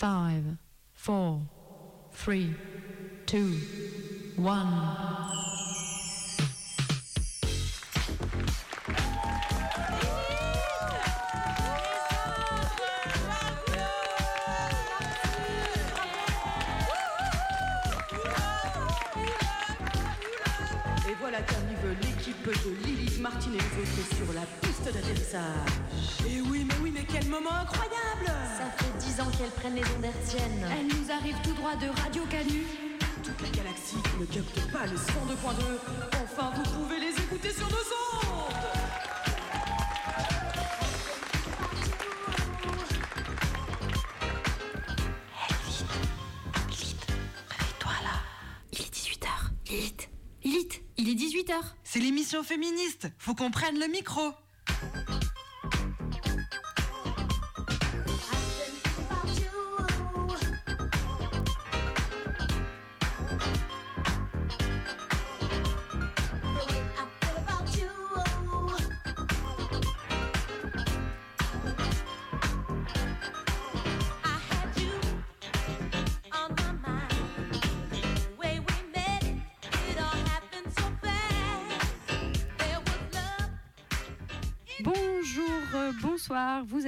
5, 4, 3, 2, 1. Et voilà l'équipe de Lilith Martin et les autres sur la d'atterrissage. Et oui, mais oui, mais quel moment incroyable Ça fait dix ans qu'elles prennent les ondes hertziennes. Elle nous arrive tout droit de Radio Canu. Toute la galaxie ne capte pas les 102.2. Enfin, vous pouvez les écouter sur nos ondes Réveille-toi là. Il est 18h. Lilith. Lilith, il est 18h. C'est l'émission féministe. Faut qu'on prenne le micro.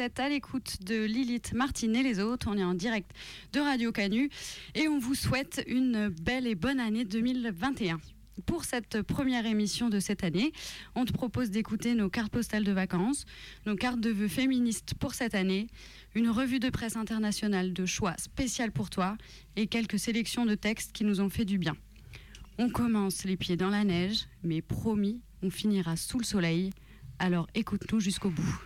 À l'écoute de Lilith Martine et les autres, on est en direct de Radio Canu et on vous souhaite une belle et bonne année 2021. Pour cette première émission de cette année, on te propose d'écouter nos cartes postales de vacances, nos cartes de vœux féministes pour cette année, une revue de presse internationale de choix spécial pour toi et quelques sélections de textes qui nous ont fait du bien. On commence les pieds dans la neige, mais promis, on finira sous le soleil. Alors écoute-nous jusqu'au bout.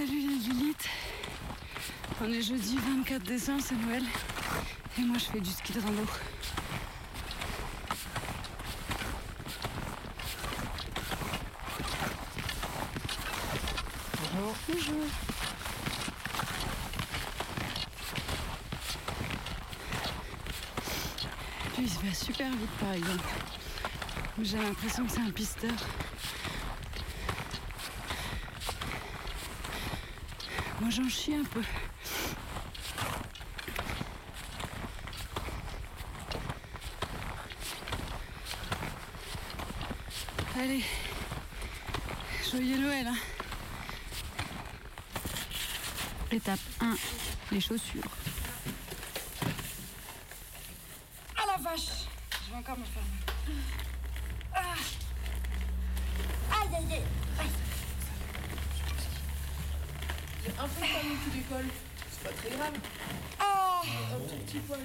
Salut les Lilith. On est jeudi 24 décembre, c'est Noël. Et moi je fais du ski de rando. Bonjour. Bonjour. Lui il se va super vite par exemple. J'ai l'impression que c'est un pisteur. Moi j'en chie un peu. Allez, joyeux Noël. hein. Étape 1, les chaussures. Ah la vache Je vais encore me faire mal. Ah. Aïe aïe aïe Un peu au du col. C'est pas très grave. Oh Un tout petit poil.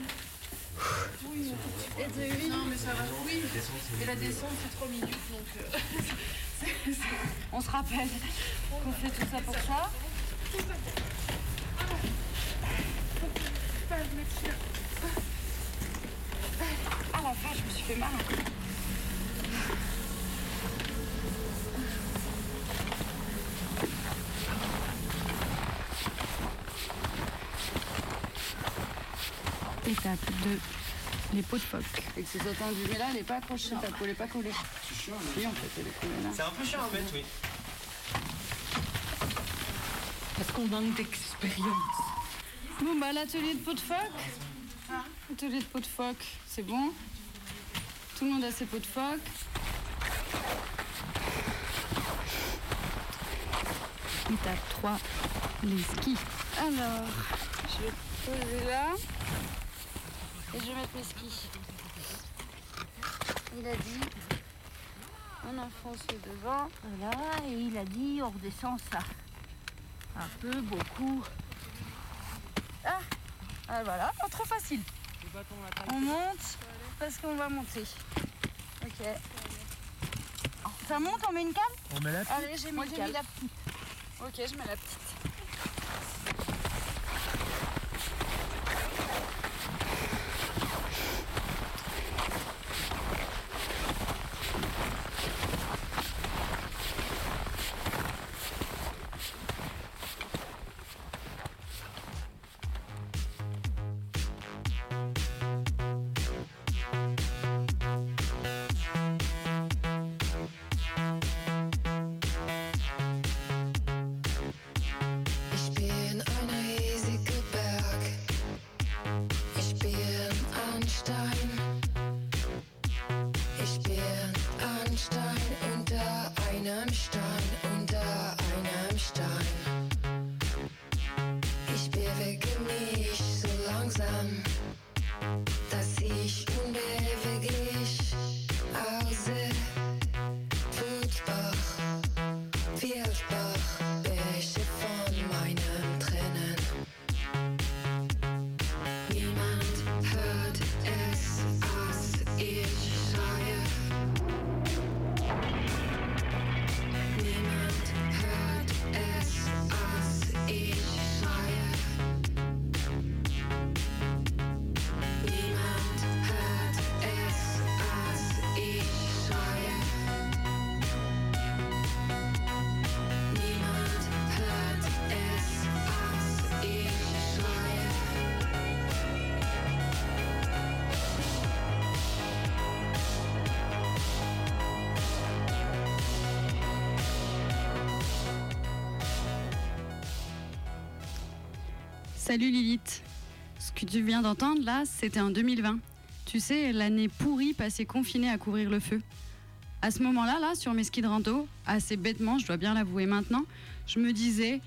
Petit poil. Non, mais ça va. Oui. Et la descente, c'est 3 minutes. Donc. euh, On se rappelle qu'on fait tout ça pour ça. Ah la vache, je me suis fait mal. Étape 2, les pots de phoque. Et que c'est tendu, mais là elle n'est pas accrochée, ta peau elle n'est pas collée. C'est chiant. Oui, en fait, elle est collée là. C'est un peu chiant à mettre, oui. Parce qu'on manque d'expérience. Bon, bah, l'atelier de pot de phoque. Atelier de pot de phoque, c'est bon. Tout le monde a ses pots de phoque. Étape 3, les skis. Alors, je vais poser là. Et je vais mettre mes skis. Il a dit, on enfonce le devant. Voilà, et il a dit on redescend ça. Un peu, beaucoup. Ah, ah, voilà, pas trop facile. On monte parce qu'on va monter. Ok. Ça monte, on met une cale? On met la Allez, j'ai mis la petite. Ok, je mets la petite. Salut Lilith. Ce que tu viens d'entendre là, c'était en 2020. Tu sais, l'année pourrie passée confinée à couvrir le feu. À ce moment-là, là, sur mes skis de rando, assez bêtement, je dois bien l'avouer maintenant, je me disais,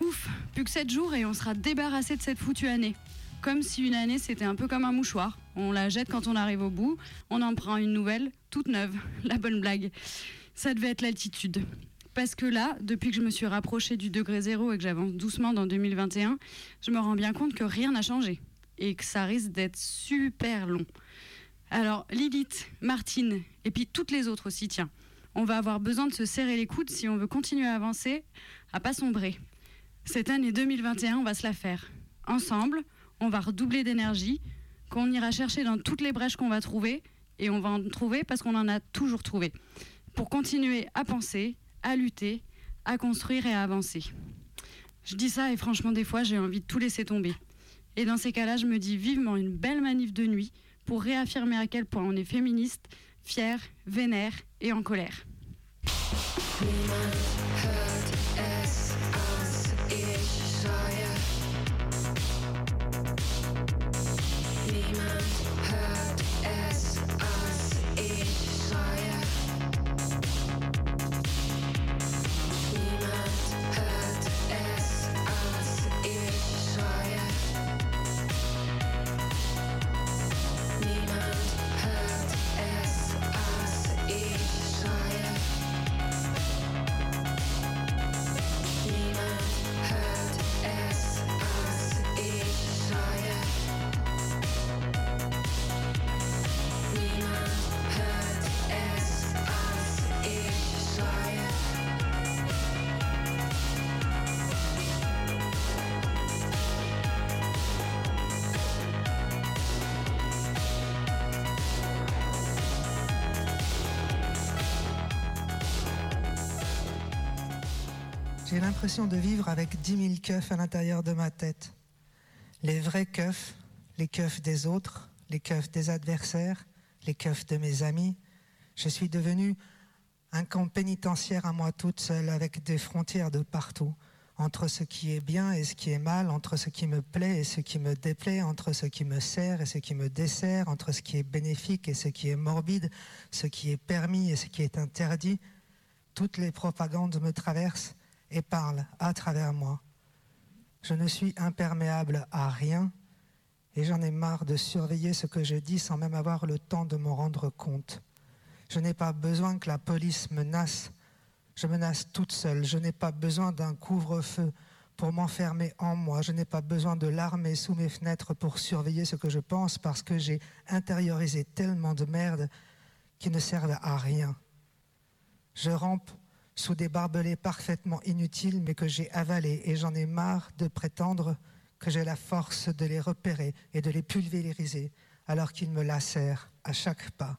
ouf, plus que 7 jours et on sera débarrassé de cette foutue année. Comme si une année c'était un peu comme un mouchoir. On la jette quand on arrive au bout, on en prend une nouvelle, toute neuve. La bonne blague. Ça devait être l'altitude. Parce que là, depuis que je me suis rapprochée du degré zéro et que j'avance doucement dans 2021, je me rends bien compte que rien n'a changé et que ça risque d'être super long. Alors, Lilith, Martine, et puis toutes les autres aussi, tiens, on va avoir besoin de se serrer les coudes si on veut continuer à avancer, à pas sombrer. Cette année 2021, on va se la faire. Ensemble, on va redoubler d'énergie, qu'on ira chercher dans toutes les brèches qu'on va trouver, et on va en trouver parce qu'on en a toujours trouvé, pour continuer à penser, à lutter, à construire et à avancer. Je dis ça et franchement des fois j'ai envie de tout laisser tomber. Et dans ces cas-là, je me dis vivement une belle manif de nuit pour réaffirmer à quel point on est féministe, fier, vénère et en colère. De vivre avec dix mille keufs à l'intérieur de ma tête. Les vrais keufs, les keufs des autres, les keufs des adversaires, les keufs de mes amis. Je suis devenu un camp pénitentiaire à moi toute seule, avec des frontières de partout, entre ce qui est bien et ce qui est mal, entre ce qui me plaît et ce qui me déplaît, entre ce qui me sert et ce qui me dessert, entre ce qui est bénéfique et ce qui est morbide, ce qui est permis et ce qui est interdit. Toutes les propagandes me traversent et parle à travers moi. Je ne suis imperméable à rien et j'en ai marre de surveiller ce que je dis sans même avoir le temps de m'en rendre compte. Je n'ai pas besoin que la police menace. Je menace toute seule. Je n'ai pas besoin d'un couvre-feu pour m'enfermer en moi. Je n'ai pas besoin de l'armée sous mes fenêtres pour surveiller ce que je pense parce que j'ai intériorisé tellement de merde qui ne servent à rien. Je rampe sous des barbelés parfaitement inutiles mais que j'ai avalés et j'en ai marre de prétendre que j'ai la force de les repérer et de les pulvériser alors qu'ils me lacèrent à chaque pas.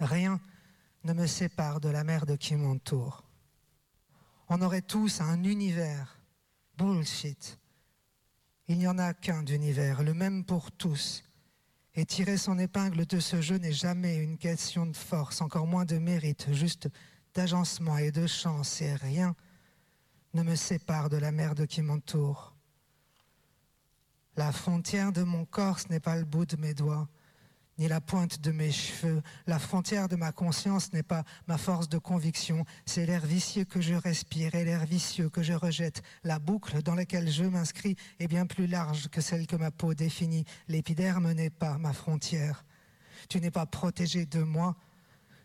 Rien ne me sépare de la merde qui m'entoure. On aurait tous un univers. Bullshit. Il n'y en a qu'un d'univers, le même pour tous. Et tirer son épingle de ce jeu n'est jamais une question de force, encore moins de mérite, juste d'agencement et de chance, et rien ne me sépare de la merde qui m'entoure. La frontière de mon corps, ce n'est pas le bout de mes doigts, ni la pointe de mes cheveux. La frontière de ma conscience n'est pas ma force de conviction, c'est l'air vicieux que je respire et l'air vicieux que je rejette. La boucle dans laquelle je m'inscris est bien plus large que celle que ma peau définit. L'épiderme n'est pas ma frontière. Tu n'es pas protégé de moi,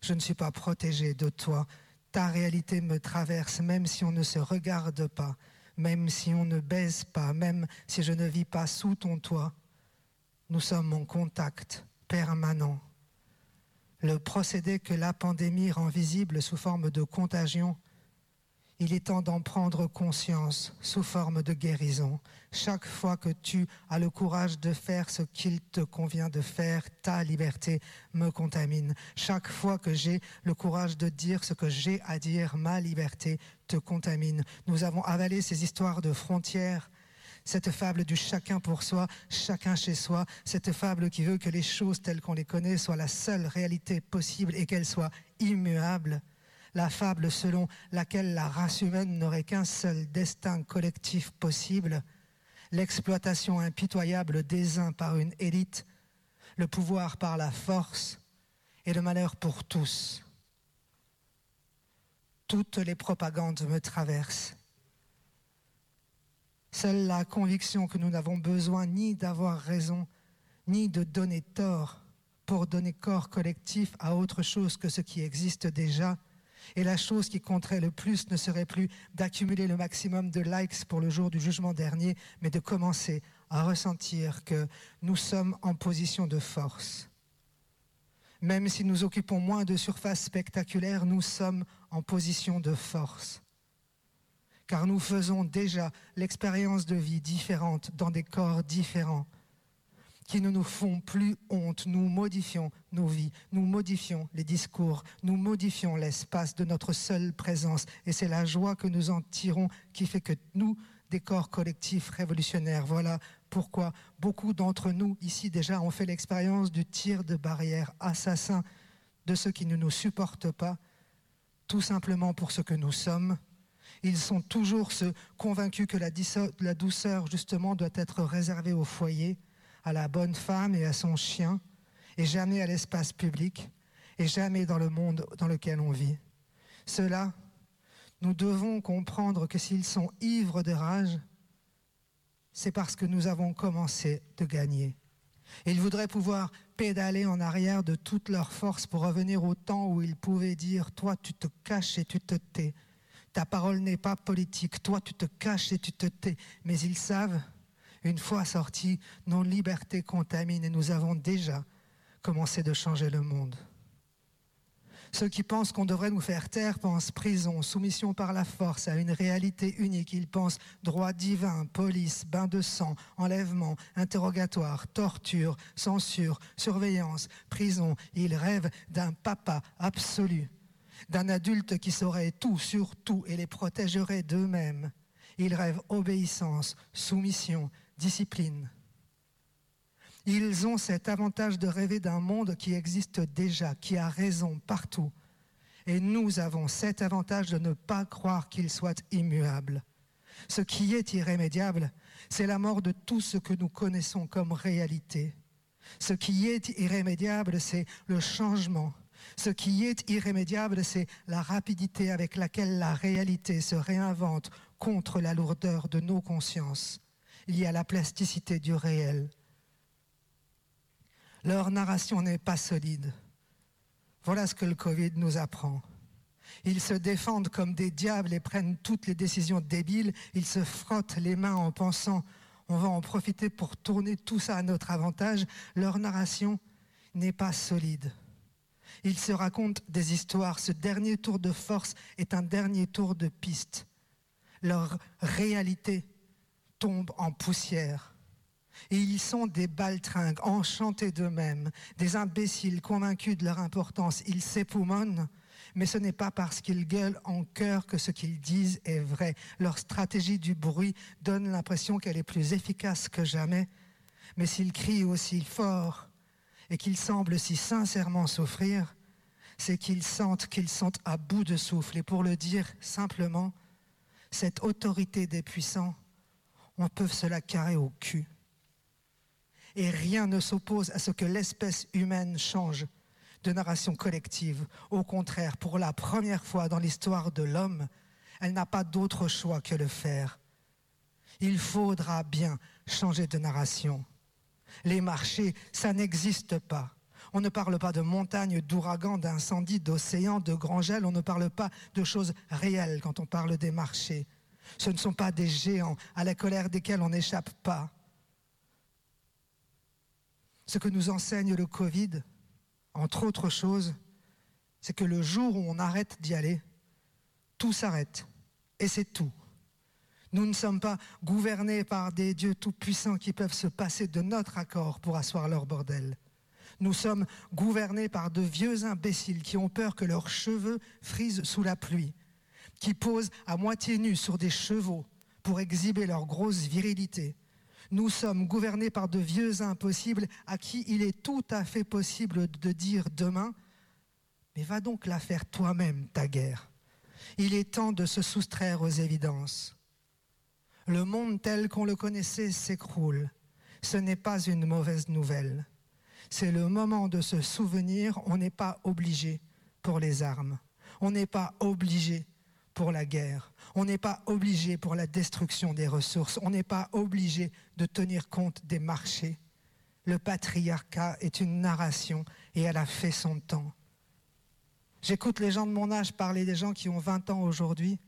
je ne suis pas protégé de toi. Ta réalité me traverse même si on ne se regarde pas, même si on ne baise pas, même si je ne vis pas sous ton toit. Nous sommes en contact permanent. Le procédé que la pandémie rend visible sous forme de contagion il est temps d'en prendre conscience sous forme de guérison. Chaque fois que tu as le courage de faire ce qu'il te convient de faire, ta liberté me contamine. Chaque fois que j'ai le courage de dire ce que j'ai à dire, ma liberté te contamine. Nous avons avalé ces histoires de frontières cette fable du chacun pour soi, chacun chez soi, cette fable qui veut que les choses telles qu'on les connaît soient la seule réalité possible et qu'elles soient immuables la fable selon laquelle la race humaine n'aurait qu'un seul destin collectif possible, l'exploitation impitoyable des uns par une élite, le pouvoir par la force et le malheur pour tous. Toutes les propagandes me traversent. Seule la conviction que nous n'avons besoin ni d'avoir raison, ni de donner tort pour donner corps collectif à autre chose que ce qui existe déjà. Et la chose qui compterait le plus ne serait plus d'accumuler le maximum de likes pour le jour du jugement dernier, mais de commencer à ressentir que nous sommes en position de force. Même si nous occupons moins de surface spectaculaire, nous sommes en position de force. Car nous faisons déjà l'expérience de vie différente dans des corps différents qui ne nous font plus honte. Nous modifions nos vies, nous modifions les discours, nous modifions l'espace de notre seule présence. Et c'est la joie que nous en tirons qui fait que nous, des corps collectifs révolutionnaires, voilà pourquoi beaucoup d'entre nous ici déjà ont fait l'expérience du tir de barrière assassin de ceux qui ne nous supportent pas, tout simplement pour ce que nous sommes. Ils sont toujours ceux convaincus que la, la douceur, justement, doit être réservée au foyer à la bonne femme et à son chien, et jamais à l'espace public, et jamais dans le monde dans lequel on vit. Cela, nous devons comprendre que s'ils sont ivres de rage, c'est parce que nous avons commencé de gagner. Ils voudraient pouvoir pédaler en arrière de toute leur force pour revenir au temps où ils pouvaient dire Toi, tu te caches et tu te tais. Ta parole n'est pas politique. Toi, tu te caches et tu te tais. Mais ils savent une fois sortis, nos libertés contaminent et nous avons déjà commencé de changer le monde. Ceux qui pensent qu'on devrait nous faire taire pensent prison, soumission par la force à une réalité unique. Ils pensent droit divin, police, bain de sang, enlèvement, interrogatoire, torture, censure, surveillance, prison. Ils rêvent d'un papa absolu, d'un adulte qui saurait tout sur tout et les protégerait d'eux-mêmes. Ils rêvent obéissance, soumission, discipline. Ils ont cet avantage de rêver d'un monde qui existe déjà, qui a raison partout. Et nous avons cet avantage de ne pas croire qu'il soit immuable. Ce qui est irrémédiable, c'est la mort de tout ce que nous connaissons comme réalité. Ce qui est irrémédiable, c'est le changement. Ce qui est irrémédiable, c'est la rapidité avec laquelle la réalité se réinvente contre la lourdeur de nos consciences y a la plasticité du réel. Leur narration n'est pas solide. Voilà ce que le Covid nous apprend. Ils se défendent comme des diables et prennent toutes les décisions débiles. Ils se frottent les mains en pensant on va en profiter pour tourner tout ça à notre avantage. Leur narration n'est pas solide. Ils se racontent des histoires. Ce dernier tour de force est un dernier tour de piste. Leur réalité tombent en poussière. Et ils sont des baltringues, enchantés d'eux-mêmes, des imbéciles convaincus de leur importance. Ils s'époumonnent, mais ce n'est pas parce qu'ils gueulent en chœur que ce qu'ils disent est vrai. Leur stratégie du bruit donne l'impression qu'elle est plus efficace que jamais. Mais s'ils crient aussi fort et qu'ils semblent si sincèrement souffrir, c'est qu'ils sentent qu'ils sont à bout de souffle. Et pour le dire simplement, cette autorité des puissants on peut se la carrer au cul. Et rien ne s'oppose à ce que l'espèce humaine change de narration collective. Au contraire, pour la première fois dans l'histoire de l'homme, elle n'a pas d'autre choix que le faire. Il faudra bien changer de narration. Les marchés, ça n'existe pas. On ne parle pas de montagnes, d'ouragans, d'incendies, d'océans, de grands gels. On ne parle pas de choses réelles quand on parle des marchés. Ce ne sont pas des géants à la colère desquels on n'échappe pas. Ce que nous enseigne le Covid, entre autres choses, c'est que le jour où on arrête d'y aller, tout s'arrête. Et c'est tout. Nous ne sommes pas gouvernés par des dieux tout-puissants qui peuvent se passer de notre accord pour asseoir leur bordel. Nous sommes gouvernés par de vieux imbéciles qui ont peur que leurs cheveux frisent sous la pluie qui posent à moitié nus sur des chevaux pour exhiber leur grosse virilité. Nous sommes gouvernés par de vieux impossibles à qui il est tout à fait possible de dire demain, mais va donc la faire toi-même, ta guerre. Il est temps de se soustraire aux évidences. Le monde tel qu'on le connaissait s'écroule. Ce n'est pas une mauvaise nouvelle. C'est le moment de se souvenir, on n'est pas obligé pour les armes. On n'est pas obligé pour la guerre. On n'est pas obligé pour la destruction des ressources. On n'est pas obligé de tenir compte des marchés. Le patriarcat est une narration et elle a fait son temps. J'écoute les gens de mon âge parler des gens qui ont 20 ans aujourd'hui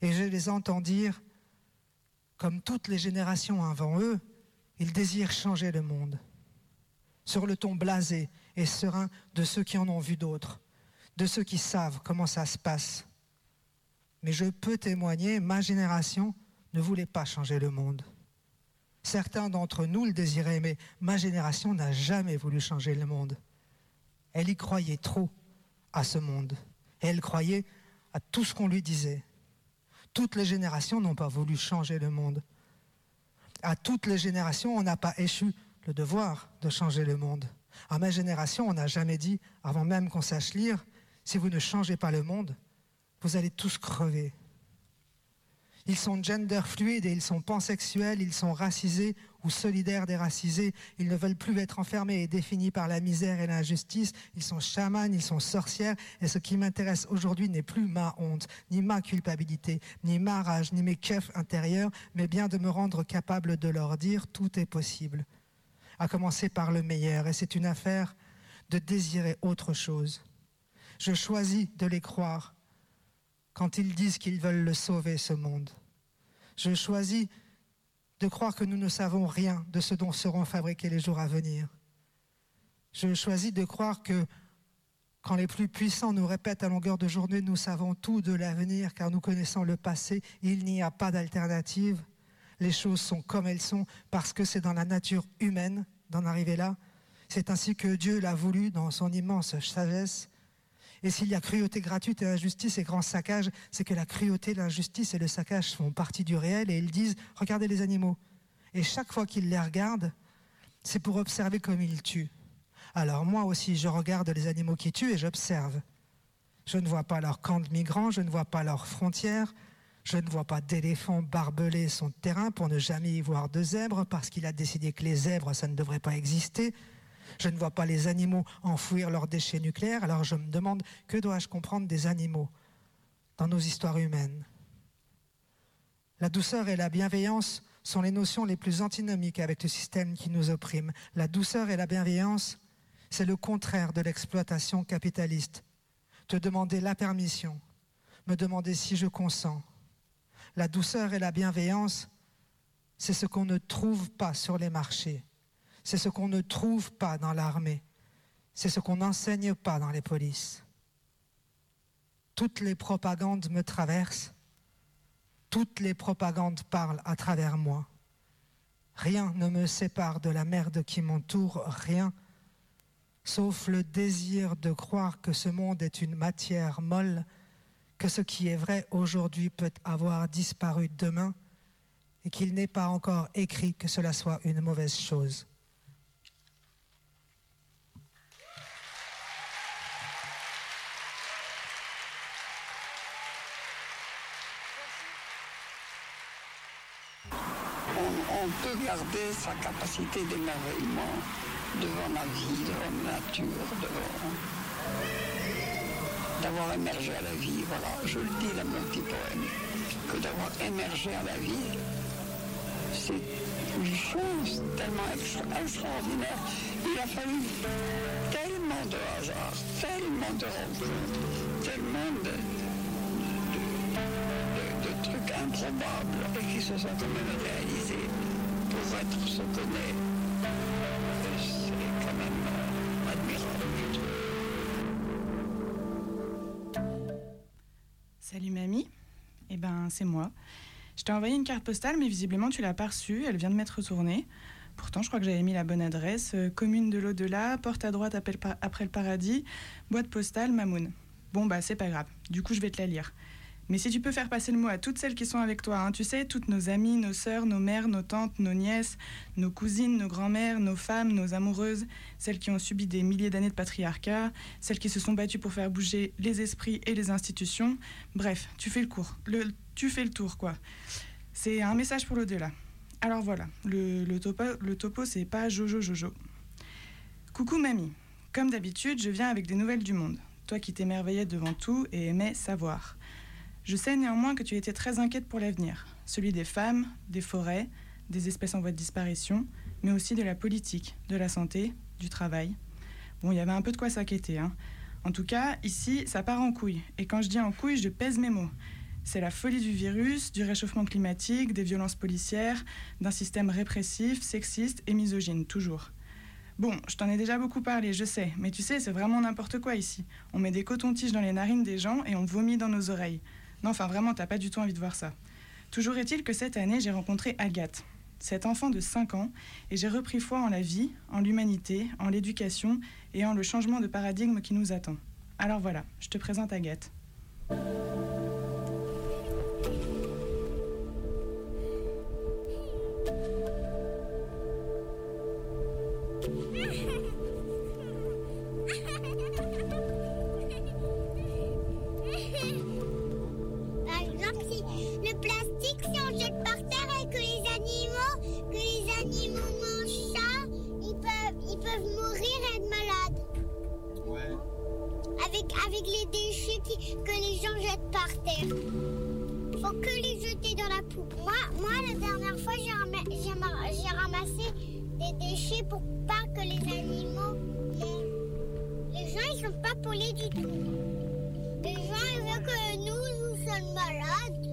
et je les entends dire, comme toutes les générations avant eux, ils désirent changer le monde. Sur le ton blasé et serein de ceux qui en ont vu d'autres, de ceux qui savent comment ça se passe. Mais je peux témoigner, ma génération ne voulait pas changer le monde. Certains d'entre nous le désiraient, mais ma génération n'a jamais voulu changer le monde. Elle y croyait trop à ce monde. Elle croyait à tout ce qu'on lui disait. Toutes les générations n'ont pas voulu changer le monde. À toutes les générations, on n'a pas échu le devoir de changer le monde. À ma génération, on n'a jamais dit, avant même qu'on sache lire, si vous ne changez pas le monde, vous allez tous crever. Ils sont gender fluides et ils sont pansexuels, ils sont racisés ou solidaires des racisés. Ils ne veulent plus être enfermés et définis par la misère et l'injustice. Ils sont chamans, ils sont sorcières. Et ce qui m'intéresse aujourd'hui n'est plus ma honte, ni ma culpabilité, ni ma rage, ni mes keufs intérieurs, mais bien de me rendre capable de leur dire tout est possible. À commencer par le meilleur. Et c'est une affaire de désirer autre chose. Je choisis de les croire quand ils disent qu'ils veulent le sauver, ce monde. Je choisis de croire que nous ne savons rien de ce dont seront fabriqués les jours à venir. Je choisis de croire que quand les plus puissants nous répètent à longueur de journée, nous savons tout de l'avenir car nous connaissons le passé, il n'y a pas d'alternative. Les choses sont comme elles sont parce que c'est dans la nature humaine d'en arriver là. C'est ainsi que Dieu l'a voulu dans son immense sagesse. Et s'il y a cruauté gratuite et injustice et grand saccage, c'est que la cruauté, l'injustice et le saccage font partie du réel et ils disent, regardez les animaux. Et chaque fois qu'ils les regardent, c'est pour observer comme ils tuent. Alors moi aussi, je regarde les animaux qui tuent et j'observe. Je ne vois pas leur camp de migrants, je ne vois pas leurs frontières, je ne vois pas d'éléphants barbelés son terrain pour ne jamais y voir de zèbres parce qu'il a décidé que les zèbres, ça ne devrait pas exister. Je ne vois pas les animaux enfouir leurs déchets nucléaires, alors je me demande que dois-je comprendre des animaux dans nos histoires humaines La douceur et la bienveillance sont les notions les plus antinomiques avec le système qui nous opprime. La douceur et la bienveillance, c'est le contraire de l'exploitation capitaliste. Te demander la permission, me demander si je consens. La douceur et la bienveillance, c'est ce qu'on ne trouve pas sur les marchés c'est ce qu'on ne trouve pas dans l'armée. C'est ce qu'on n'enseigne pas dans les polices. Toutes les propagandes me traversent. Toutes les propagandes parlent à travers moi. Rien ne me sépare de la merde qui m'entoure, rien, sauf le désir de croire que ce monde est une matière molle, que ce qui est vrai aujourd'hui peut avoir disparu demain, et qu'il n'est pas encore écrit que cela soit une mauvaise chose. On peut garder sa capacité d'émerveillement devant la vie, devant la nature, devant d'avoir émergé à la vie. Voilà, je le dis dans mon petit poème, que d'avoir émergé à la vie, c'est une chose tellement extraordinaire. Il a fallu tellement de hasard, tellement de rencontres, tellement de, trucs improbables et qui se sont quand même réalisés Salut mamie, eh ben c'est moi. Je t'ai envoyé une carte postale, mais visiblement tu l'as pas reçue, elle vient de m'être retournée. Pourtant, je crois que j'avais mis la bonne adresse. euh, commune de l'au-delà, porte à droite après le paradis, boîte postale, Mamoun. Bon, bah, c'est pas grave. Du coup, je vais te la lire. Mais si tu peux faire passer le mot à toutes celles qui sont avec toi, hein, tu sais, toutes nos amies, nos sœurs, nos mères, nos tantes, nos nièces, nos cousines, nos grands-mères, nos femmes, nos amoureuses, celles qui ont subi des milliers d'années de patriarcat, celles qui se sont battues pour faire bouger les esprits et les institutions. Bref, tu fais le cours. Tu fais le tour, quoi. C'est un message pour l'au-delà. Alors voilà, le, le topo, le topo c'est pas Jojo Jojo. Coucou mamie, comme d'habitude, je viens avec des nouvelles du monde. Toi qui t'émerveillais devant tout et aimais savoir. Je sais néanmoins que tu étais très inquiète pour l'avenir, celui des femmes, des forêts, des espèces en voie de disparition, mais aussi de la politique, de la santé, du travail. Bon, il y avait un peu de quoi s'inquiéter. Hein. En tout cas, ici, ça part en couille. Et quand je dis en couille, je pèse mes mots. C'est la folie du virus, du réchauffement climatique, des violences policières, d'un système répressif, sexiste et misogyne, toujours. Bon, je t'en ai déjà beaucoup parlé, je sais, mais tu sais, c'est vraiment n'importe quoi ici. On met des cotons-tiges dans les narines des gens et on vomit dans nos oreilles. Non, enfin vraiment, t'as pas du tout envie de voir ça. Toujours est-il que cette année, j'ai rencontré Agathe, cet enfant de 5 ans, et j'ai repris foi en la vie, en l'humanité, en l'éducation et en le changement de paradigme qui nous attend. Alors voilà, je te présente Agathe. Par terre. Faut que les jeter dans la poubelle. Moi, moi la dernière fois, j'ai rama- j'ai ma- j'ai ramassé des déchets pour pas que les animaux mangent. Les gens, ils sont pas polés du tout. Les gens, ils veulent que nous, nous sommes malades.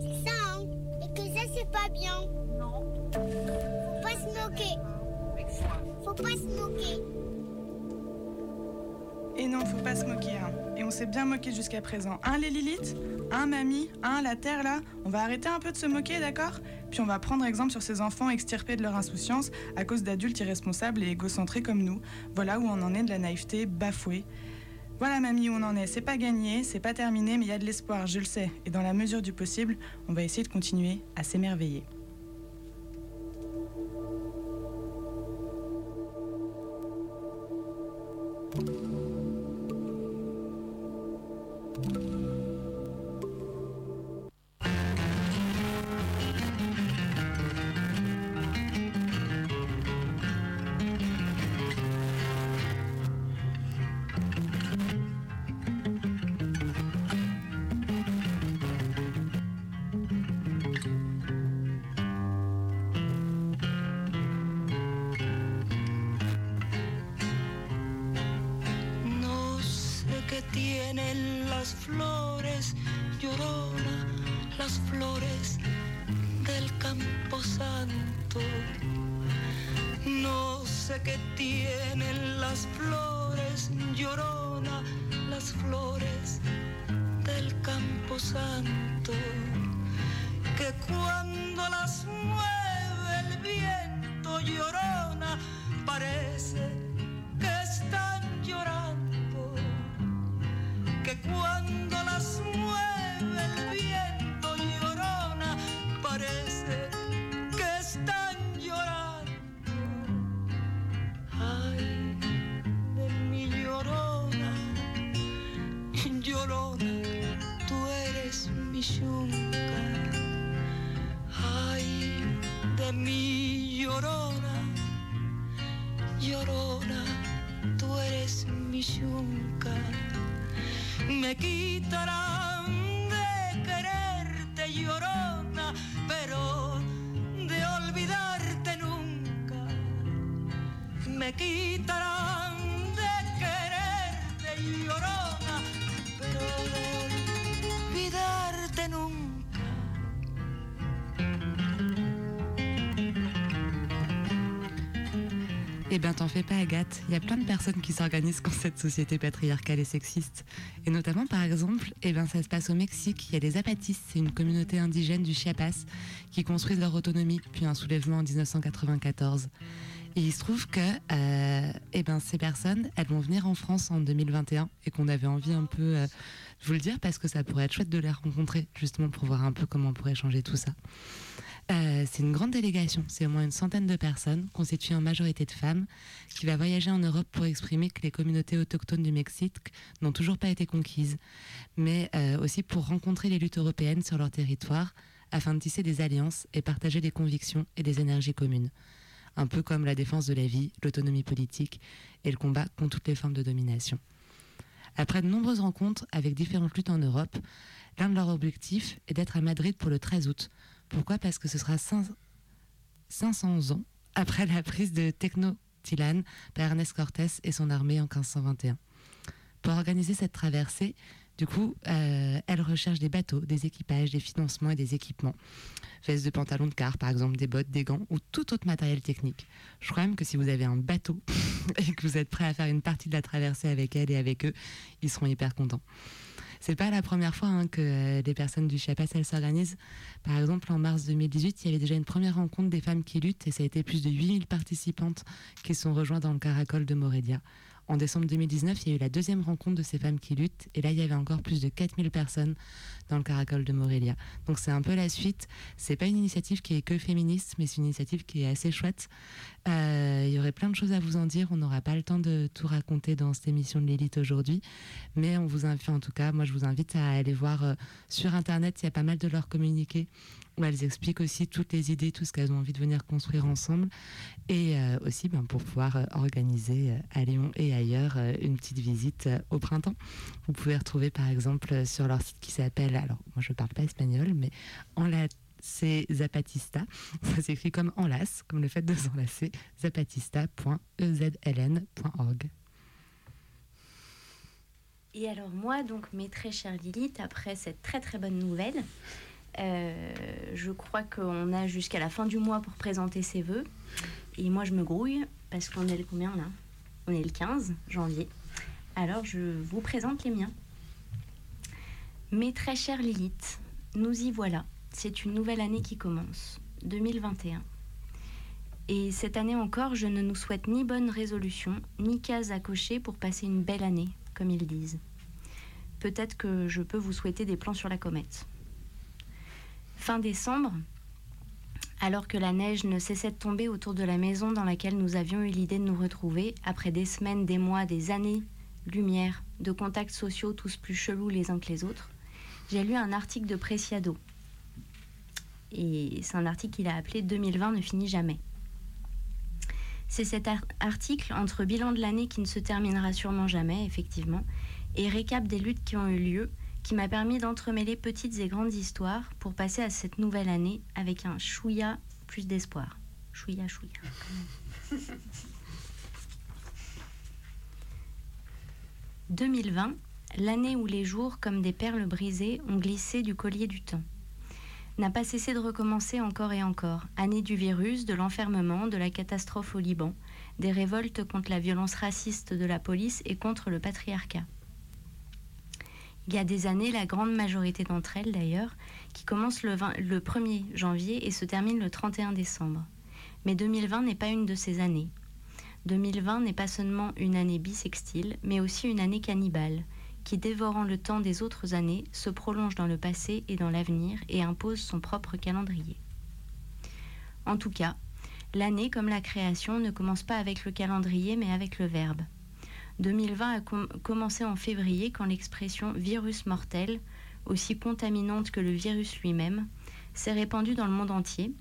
C'est ça, hein. Et que ça, c'est pas bien. Non. Faut pas se moquer. Faut pas se moquer. Et non, faut pas se moquer. hein. Et on s'est bien moqué jusqu'à présent. Hein, les Lilith Hein, mamie Hein, la terre là On va arrêter un peu de se moquer, d'accord? Puis on va prendre exemple sur ces enfants extirpés de leur insouciance à cause d'adultes irresponsables et égocentrés comme nous. Voilà où on en est de la naïveté bafouée. Voilà, mamie, où on en est. C'est pas gagné, c'est pas terminé, mais il y a de l'espoir, je le sais. Et dans la mesure du possible, on va essayer de continuer à s'émerveiller. Ben t'en fais pas Agathe, il y a plein de personnes qui s'organisent contre cette société patriarcale et sexiste. Et notamment par exemple, eh ben ça se passe au Mexique, il y a les Apatis, c'est une communauté indigène du Chiapas qui construisent leur autonomie depuis un soulèvement en 1994. Et il se trouve que euh, eh ben, ces personnes, elles vont venir en France en 2021 et qu'on avait envie un peu euh, de vous le dire parce que ça pourrait être chouette de les rencontrer justement pour voir un peu comment on pourrait changer tout ça. Euh, c'est une grande délégation, c'est au moins une centaine de personnes, constituées en majorité de femmes, qui va voyager en Europe pour exprimer que les communautés autochtones du Mexique n'ont toujours pas été conquises, mais euh, aussi pour rencontrer les luttes européennes sur leur territoire, afin de tisser des alliances et partager des convictions et des énergies communes. Un peu comme la défense de la vie, l'autonomie politique et le combat contre toutes les formes de domination. Après de nombreuses rencontres avec différentes luttes en Europe, l'un de leurs objectifs est d'être à Madrid pour le 13 août. Pourquoi? Parce que ce sera 500 ans après la prise de Tenochtitlan par Ernest Cortés et son armée en 1521. Pour organiser cette traversée, du coup, euh, elle recherche des bateaux, des équipages, des financements et des équipements. Vestes de pantalon de car, par exemple, des bottes, des gants ou tout autre matériel technique. Je crois même que si vous avez un bateau et que vous êtes prêt à faire une partie de la traversée avec elle et avec eux, ils seront hyper contents. C'est pas la première fois hein, que euh, des personnes du Chiapas s'organisent. Par exemple, en mars 2018, il y avait déjà une première rencontre des femmes qui luttent et ça a été plus de 8000 participantes qui sont rejointes dans le caracol de Morelia. En décembre 2019, il y a eu la deuxième rencontre de ces femmes qui luttent. Et là, il y avait encore plus de 4000 personnes dans le caracol de Morelia. Donc c'est un peu la suite. C'est pas une initiative qui est que féministe, mais c'est une initiative qui est assez chouette. Euh, il y aurait plein de choses à vous en dire. On n'aura pas le temps de tout raconter dans cette émission de l'élite aujourd'hui. Mais on vous invite, en tout cas, moi je vous invite à aller voir euh, sur Internet. Il y a pas mal de leurs communiqués où elles expliquent aussi toutes les idées, tout ce qu'elles ont envie de venir construire ensemble, et euh, aussi ben, pour pouvoir euh, organiser euh, à Lyon et ailleurs une petite visite au printemps. Vous pouvez retrouver par exemple sur leur site qui s'appelle, alors moi je ne parle pas espagnol, mais en Zapatista. Ça s'écrit comme enlace, comme le fait de s'enlacer, zapatista.ezln.org. Et alors moi, donc mes très chères Lilith, après cette très très bonne nouvelle, euh, je crois qu'on a jusqu'à la fin du mois pour présenter ses vœux. Et moi, je me grouille parce qu'on est le combien là? On est le 15 janvier. Alors, je vous présente les miens. Mes très chères Lilith, nous y voilà. C'est une nouvelle année qui commence, 2021. Et cette année encore, je ne nous souhaite ni bonne résolution, ni case à cocher pour passer une belle année, comme ils disent. Peut-être que je peux vous souhaiter des plans sur la comète. Fin décembre, alors que la neige ne cessait de tomber autour de la maison dans laquelle nous avions eu l'idée de nous retrouver, après des semaines, des mois, des années, lumière, de contacts sociaux tous plus chelous les uns que les autres, j'ai lu un article de Preciado. Et c'est un article qu'il a appelé 2020 ne finit jamais. C'est cet article entre bilan de l'année qui ne se terminera sûrement jamais, effectivement, et récap des luttes qui ont eu lieu qui m'a permis d'entremêler petites et grandes histoires pour passer à cette nouvelle année avec un chouïa plus d'espoir. Chouïa, chouïa. 2020, l'année où les jours, comme des perles brisées, ont glissé du collier du temps, n'a pas cessé de recommencer encore et encore. Année du virus, de l'enfermement, de la catastrophe au Liban, des révoltes contre la violence raciste de la police et contre le patriarcat. Il y a des années, la grande majorité d'entre elles d'ailleurs, qui commencent le, le 1er janvier et se terminent le 31 décembre. Mais 2020 n'est pas une de ces années. 2020 n'est pas seulement une année bisextile, mais aussi une année cannibale, qui, dévorant le temps des autres années, se prolonge dans le passé et dans l'avenir et impose son propre calendrier. En tout cas, l'année, comme la création, ne commence pas avec le calendrier, mais avec le verbe. 2020 a commencé en février quand l'expression virus mortel, aussi contaminante que le virus lui-même, s'est répandue dans le monde entier,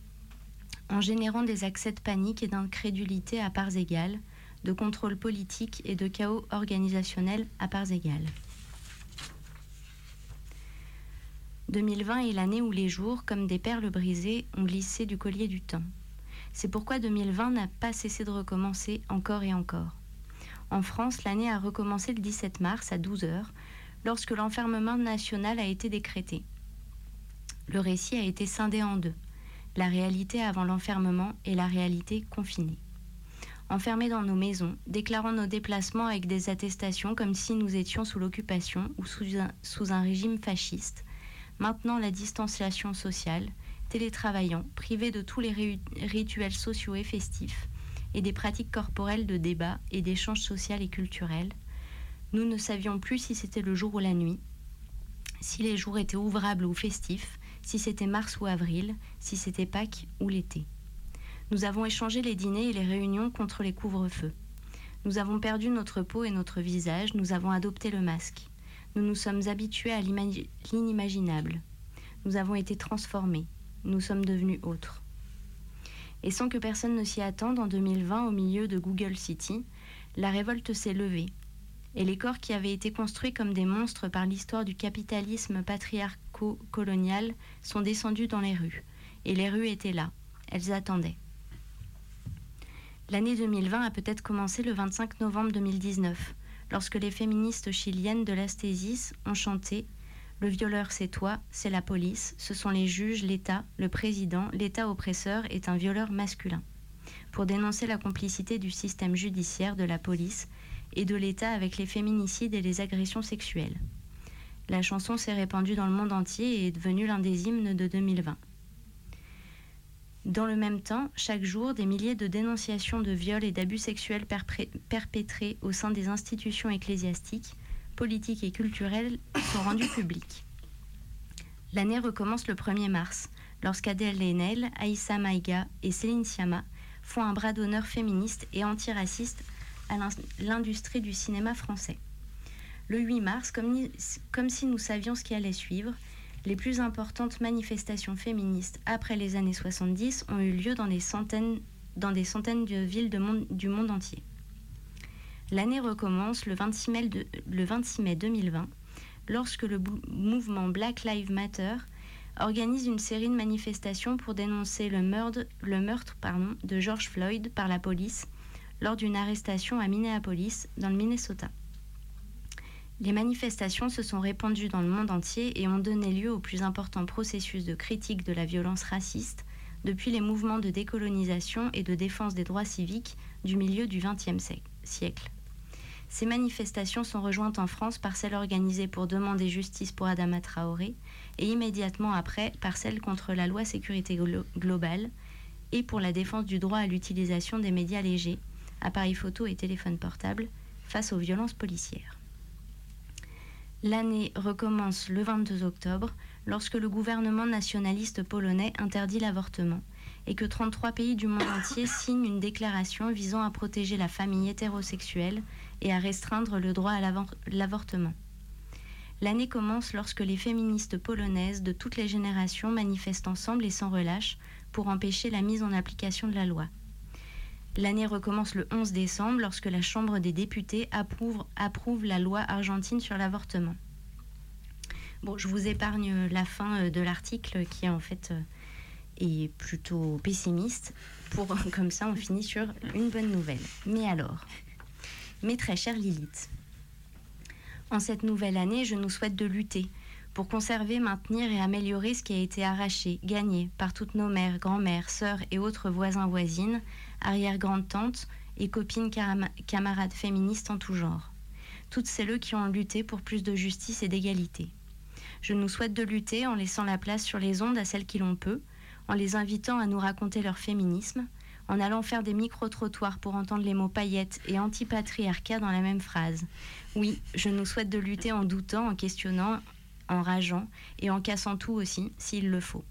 en générant des accès de panique et d'incrédulité à parts égales, de contrôle politique et de chaos organisationnel à parts égales. 2020 est l'année où les jours, comme des perles brisées, ont glissé du collier du temps. C'est pourquoi 2020 n'a pas cessé de recommencer encore et encore. En France, l'année a recommencé le 17 mars à 12 h lorsque l'enfermement national a été décrété. Le récit a été scindé en deux, la réalité avant l'enfermement et la réalité confinée. Enfermés dans nos maisons, déclarant nos déplacements avec des attestations comme si nous étions sous l'occupation ou sous un, sous un régime fasciste, maintenant la distanciation sociale, télétravaillant, privés de tous les rituels sociaux et festifs, et des pratiques corporelles de débat et d'échange social et culturel. Nous ne savions plus si c'était le jour ou la nuit, si les jours étaient ouvrables ou festifs, si c'était mars ou avril, si c'était Pâques ou l'été. Nous avons échangé les dîners et les réunions contre les couvre-feux. Nous avons perdu notre peau et notre visage, nous avons adopté le masque. Nous nous sommes habitués à l'inimaginable. Nous avons été transformés. Nous sommes devenus autres. Et sans que personne ne s'y attende, en 2020, au milieu de Google City, la révolte s'est levée. Et les corps qui avaient été construits comme des monstres par l'histoire du capitalisme patriarco-colonial sont descendus dans les rues. Et les rues étaient là. Elles attendaient. L'année 2020 a peut-être commencé le 25 novembre 2019, lorsque les féministes chiliennes de l'Asthésis ont chanté Le violeur c'est toi, c'est la police, ce sont les juges, l'État, le président, l'État oppresseur est un violeur masculin, pour dénoncer la complicité du système judiciaire, de la police et de l'État avec les féminicides et les agressions sexuelles. La chanson s'est répandue dans le monde entier et est devenue l'un des hymnes de 2020. Dans le même temps, chaque jour, des milliers de dénonciations de viols et d'abus sexuels perpétrés au sein des institutions ecclésiastiques, politiques et culturelles sont rendues publiques. L'année recommence le 1er mars, lorsqu'Adèle Haenel, Aïssa Maïga et Céline Sciamma font un bras d'honneur féministe et antiraciste à l'industrie du cinéma français. Le 8 mars, comme, si nous savions ce qui allait suivre, les plus importantes manifestations féministes après les années 70 ont eu lieu dans des centaines de villes du monde entier. L'année recommence le 26 mai, le 26 mai 2020, lorsque le mouvement Black Lives Matter organise une série de manifestations pour dénoncer le meurtre, de George Floyd par la police lors d'une arrestation à Minneapolis, dans le Minnesota. Les manifestations se sont répandues dans le monde entier et ont donné lieu au plus important processus de critique de la violence raciste depuis les mouvements de décolonisation et de défense des droits civiques du milieu du XXe siècle. Ces manifestations sont rejointes en France par celles organisées pour demander justice pour Adama Traoré et immédiatement après par celles contre la loi sécurité globale et pour la défense du droit à l'utilisation des médias légers, appareils photo et téléphones portables face aux violences policières. L'année recommence le 22 octobre, lorsque le gouvernement nationaliste polonais interdit l'avortement et que 33 pays du monde entier signent une déclaration visant à protéger la famille hétérosexuelle et à restreindre le droit à l'avortement. L'année commence lorsque les féministes polonaises de toutes les générations manifestent ensemble et sans relâche pour empêcher la mise en application de la loi. L'année recommence le 11 décembre lorsque la Chambre des députés approuve, la loi argentine sur l'avortement. Bon, je vous épargne la fin euh, de l'article qui en fait euh, est plutôt pessimiste. Pour comme ça, on finit sur une bonne nouvelle. Mais alors, mes très chères Lilith, en cette nouvelle année, je nous souhaite de lutter pour conserver, maintenir et améliorer ce qui a été arraché, gagné par toutes nos mères, grand-mères, sœurs et autres voisins voisines arrière-grand-tante et copines camarades féministes en tout genre. Toutes celles qui ont lutté pour plus de justice et d'égalité. Je nous souhaite de lutter en laissant la place sur les ondes à celles qui l'ont peu, en les invitant à nous raconter leur féminisme, en allant faire des micro-trottoirs pour entendre les mots paillettes et antipatriarcat dans la même phrase. Oui, je nous souhaite de lutter en doutant, en questionnant, en rageant et en cassant tout aussi, s'il le faut.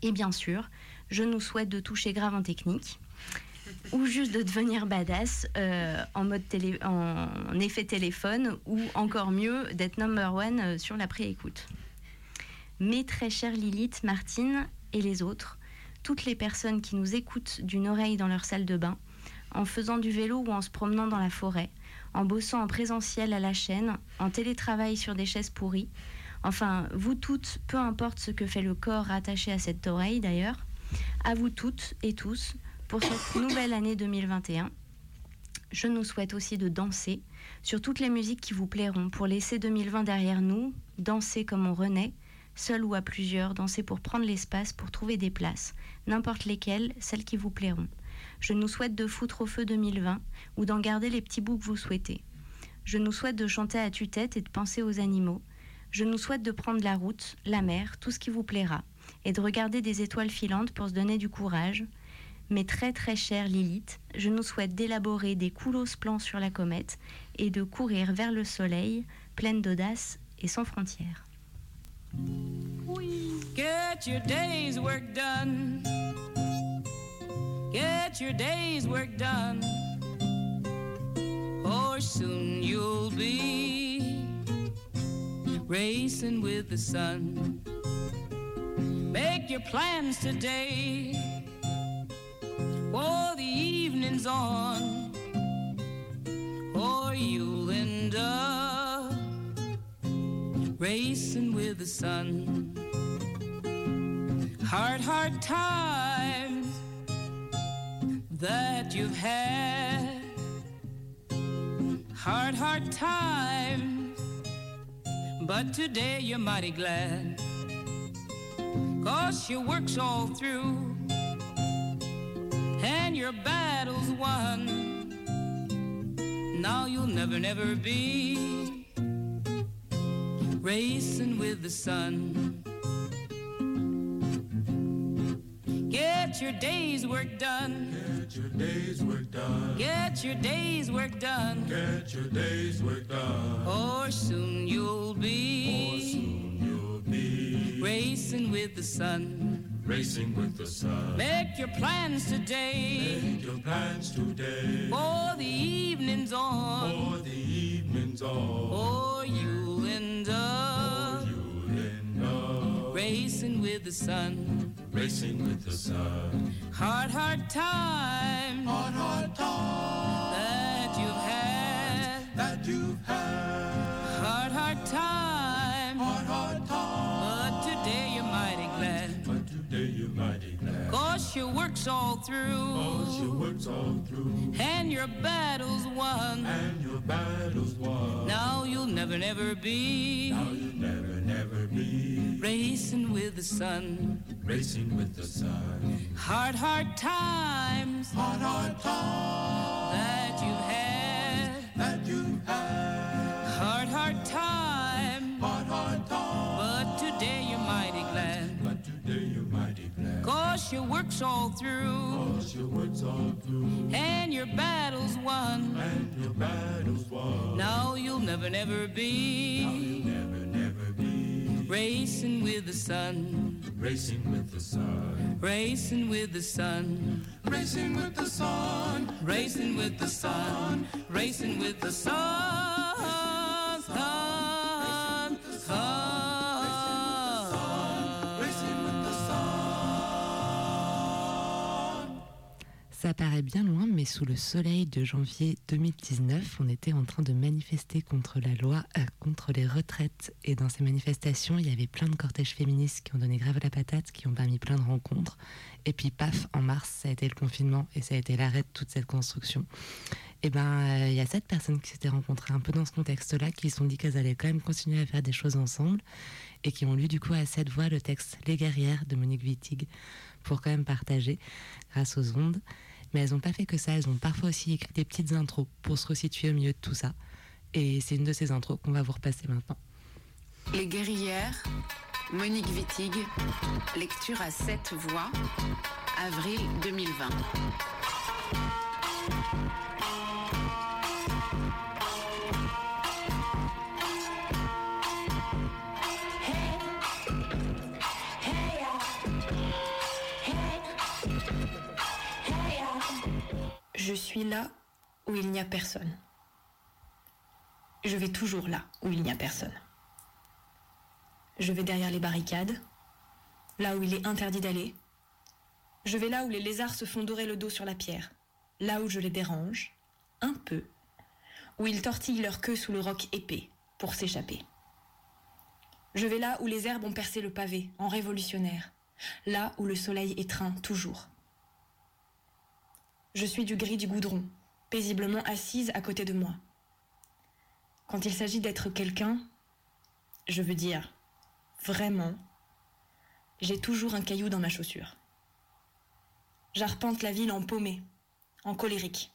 Et bien sûr, je nous souhaite de toucher grave en technique, ou juste de devenir badass euh, en mode télé, en effet téléphone, ou encore mieux d'être number one euh, sur la pré-écoute. Mes très chères Lilith, Martine et les autres, toutes les personnes qui nous écoutent d'une oreille dans leur salle de bain, en faisant du vélo ou en se promenant dans la forêt, en bossant en présentiel à la chaîne, en télétravail sur des chaises pourries, enfin, vous toutes, peu importe ce que fait le corps attaché à cette oreille d'ailleurs, à vous toutes et tous, pour cette nouvelle année 2021. Je nous souhaite aussi de danser sur toutes les musiques qui vous plairont pour laisser 2020 derrière nous, danser comme on renaît, seul ou à plusieurs, danser pour prendre l'espace, pour trouver des places, n'importe lesquelles, celles qui vous plairont. Je nous souhaite de foutre au feu 2020 ou d'en garder les petits bouts que vous souhaitez. Je nous souhaite de chanter à tue-tête et de penser aux animaux. Je nous souhaite de prendre la route, la mer, tout ce qui vous plaira, et de regarder des étoiles filantes pour se donner du courage, mais très très chère Lilith, je nous souhaite d'élaborer des coulos plans sur la comète et de courir vers le soleil, pleine d'audace et sans frontières. Get your day's work done. Get your day's work done. Or soon you'll be racing with the sun. Make your plans today for the evening's on, or you'll end up racing with the sun. Hard, hard times that you've had. Hard, hard times, but today you're mighty glad. Cause your work's all through and your battle's won. Now you'll never, never be racing with the sun. Get your day's work done. Get your day's work done. Get your day's work done. Get your day's work done. Or soon you'll be. Or soon you'll be racing with the sun. Racing with the sun. Make your plans today. Make your plans today. For the evening's on. For the evening's on. Or racing with the sun. Racing with the sun. Hard, hard time. Hard, hard time. That you've had. That you've had. Hard, hard times. Hard, hard times. But today you're mighty glad. But today you're mighty glad. Cause your work's all through. Cause your work's all through. And your battle's won. And your battle's won. Now you'll never, never be. Now you'll never, never be. Racing with the sun. Racing with the sun. Hard, hard times. Hard, hard times. That you've had. That you've had. Hard, hard times. Hard, hard times. But today you're mighty glad. But today you're mighty glad. Cause your work's all through. Cause your work's all through. And your battle's won. And your battle's won. Now you'll never, never be. Racing with the sun. Racing with the sun. Racing with the sun. Racing with the sun. Racing with the sun. Racing with the sun. Paraît bien loin, mais sous le soleil de janvier 2019, on était en train de manifester contre la loi, euh, contre les retraites. Et dans ces manifestations, il y avait plein de cortèges féministes qui ont donné grave la patate, qui ont permis plein de rencontres. Et puis, paf, en mars, ça a été le confinement et ça a été l'arrêt de toute cette construction. Et ben, euh, il y a sept personnes qui s'étaient rencontrées un peu dans ce contexte-là, qui se sont dit qu'elles allaient quand même continuer à faire des choses ensemble et qui ont lu du coup à cette voix le texte Les guerrières de Monique Wittig pour quand même partager grâce aux ondes. Mais elles n'ont pas fait que ça, elles ont parfois aussi écrit des petites intros pour se resituer au milieu de tout ça. Et c'est une de ces intros qu'on va vous repasser maintenant. Les guerrières, Monique Wittig, lecture à sept voix, avril 2020. Je suis là où il n'y a personne. Je vais toujours là où il n'y a personne. Je vais derrière les barricades, là où il est interdit d'aller. Je vais là où les lézards se font dorer le dos sur la pierre, là où je les dérange, un peu, où ils tortillent leur queue sous le roc épais pour s'échapper. Je vais là où les herbes ont percé le pavé en révolutionnaire, là où le soleil étreint toujours. Je suis du gris du goudron, paisiblement assise à côté de moi. Quand il s'agit d'être quelqu'un, je veux dire, vraiment, j'ai toujours un caillou dans ma chaussure. J'arpente la ville en paumée, en colérique.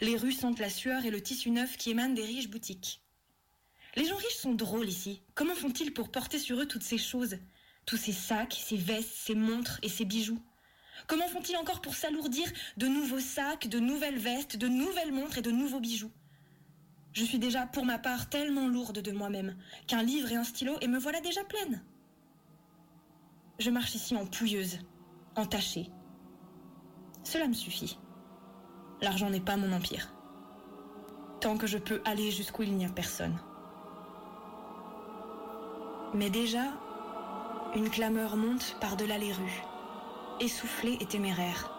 Les rues sentent la sueur et le tissu neuf qui émane des riches boutiques. Les gens riches sont drôles ici. Comment font-ils pour porter sur eux toutes ces choses Tous ces sacs, ces vestes, ces montres et ces bijoux? Comment font-ils encore pour s'alourdir de nouveaux sacs, de nouvelles vestes, de nouvelles montres et de nouveaux bijoux? Je suis déjà, pour ma part, tellement lourde de moi-même qu'un livre et un stylo, et me voilà déjà pleine. Je marche ici en pouilleuse, entachée. Cela me suffit. L'argent n'est pas mon empire. Tant que je peux aller jusqu'où il n'y a personne. Mais déjà, une clameur monte par-delà les rues, essoufflée et téméraire.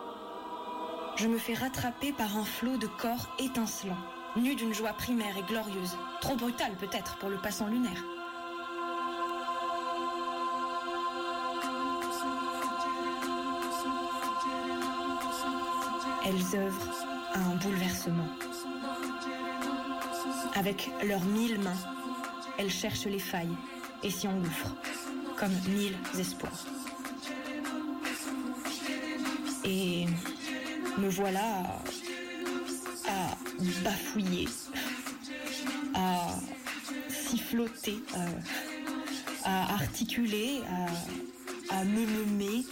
Je me fais rattraper par un flot de corps étincelants, nus d'une joie primaire et glorieuse, trop brutale peut-être pour le passant lunaire. Elles œuvrent à un bouleversement. Avec leurs mille mains, elles cherchent les failles et s'y engouffrent, comme mille espoirs. Et me voilà à, bafouiller, à siffloter, à, articuler, à, me meumer,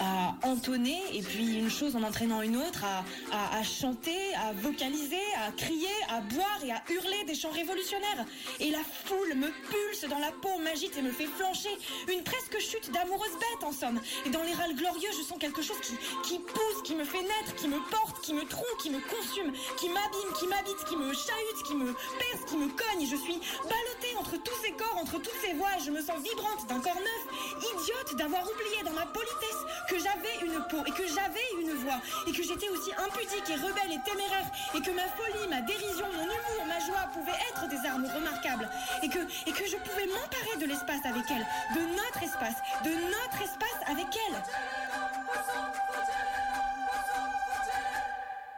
à entonner, et puis une chose en entraînant une autre, à chanter, à vocaliser, à crier, à boire et à hurler des chants révolutionnaires. Et la foule me pulse dans la peau, m'agite et me fait flancher. Une presque chute d'amoureuse bête, en somme. Et dans les râles glorieux, je sens quelque chose qui, qui pousse, qui me fait naître, qui me porte, qui me trompe, qui me consume, qui m'abîme, qui m'habite, qui me chahute, qui me perce, qui me cogne. Je suis ballottée entre tous ces corps, entre toutes ces voix, et je me sens vibrante d'un corps neuf, idiote d'avoir oublié dans ma politesse que j'avais une peau et que j'avais une voix et que j'étais aussi impudique et rebelle et téméraire et que ma folie, ma dérision, mon humour, ma joie pouvaient être des armes remarquables et que, et que je pouvais m'emparer de l'espace avec elle, de notre espace, de notre espace avec elle.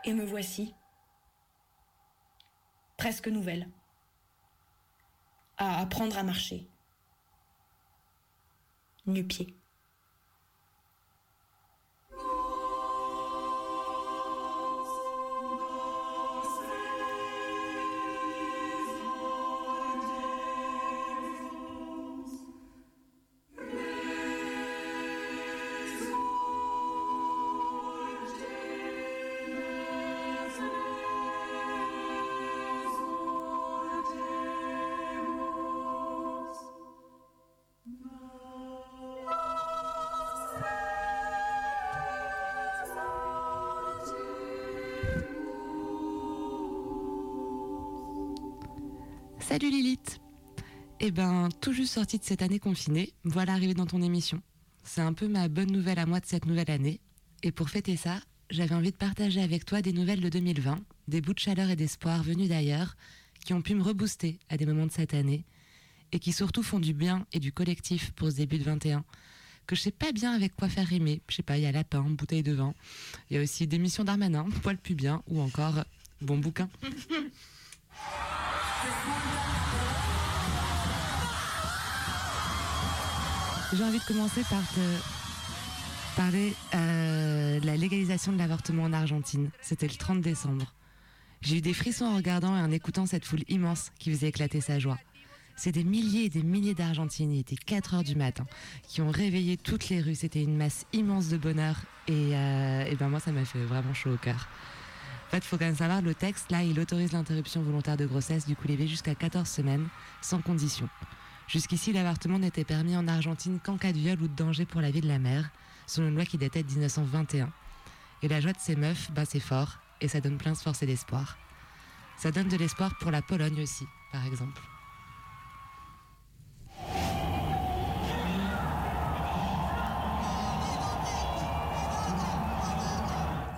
Et me voici, presque nouvelle, à apprendre à marcher, nu-pied. Eh ben, tout juste sortie de cette année confinée, voilà arrivé dans ton émission. C'est un peu ma bonne nouvelle à moi de cette nouvelle année. Et pour fêter ça, j'avais envie de partager avec toi des nouvelles de 2020, des bouts de chaleur et d'espoir venus d'ailleurs, qui ont pu me rebooster à des moments de cette année, et qui surtout font du bien et du collectif pour ce début de 21, que je sais pas bien avec quoi faire rimer. Je sais pas, il y a lapin, bouteille de vin, il y a aussi démission d'Armanin, poil pubien, ou encore bon bouquin. J'ai envie de commencer par parler euh, de la légalisation de l'avortement en Argentine. C'était le 30 décembre. J'ai eu des frissons en regardant et en écoutant cette foule immense qui faisait éclater sa joie. C'est des milliers et des milliers d'Argentines, il était 4 heures du matin, qui ont réveillé toutes les rues. C'était une masse immense de bonheur et, euh, ben moi ça m'a fait vraiment chaud au cœur. En fait, il faut quand même savoir, le texte, là, il autorise l'interruption volontaire de grossesse du coulevé jusqu'à 14 semaines, sans condition. Jusqu'ici, l'avortement n'était permis en Argentine qu'en cas de viol ou de danger pour la vie de la mère, selon une loi qui datait de 1921. Et la joie de ces meufs, bah, c'est fort, et ça donne plein de force et d'espoir. Ça donne de l'espoir pour la Pologne aussi, par exemple.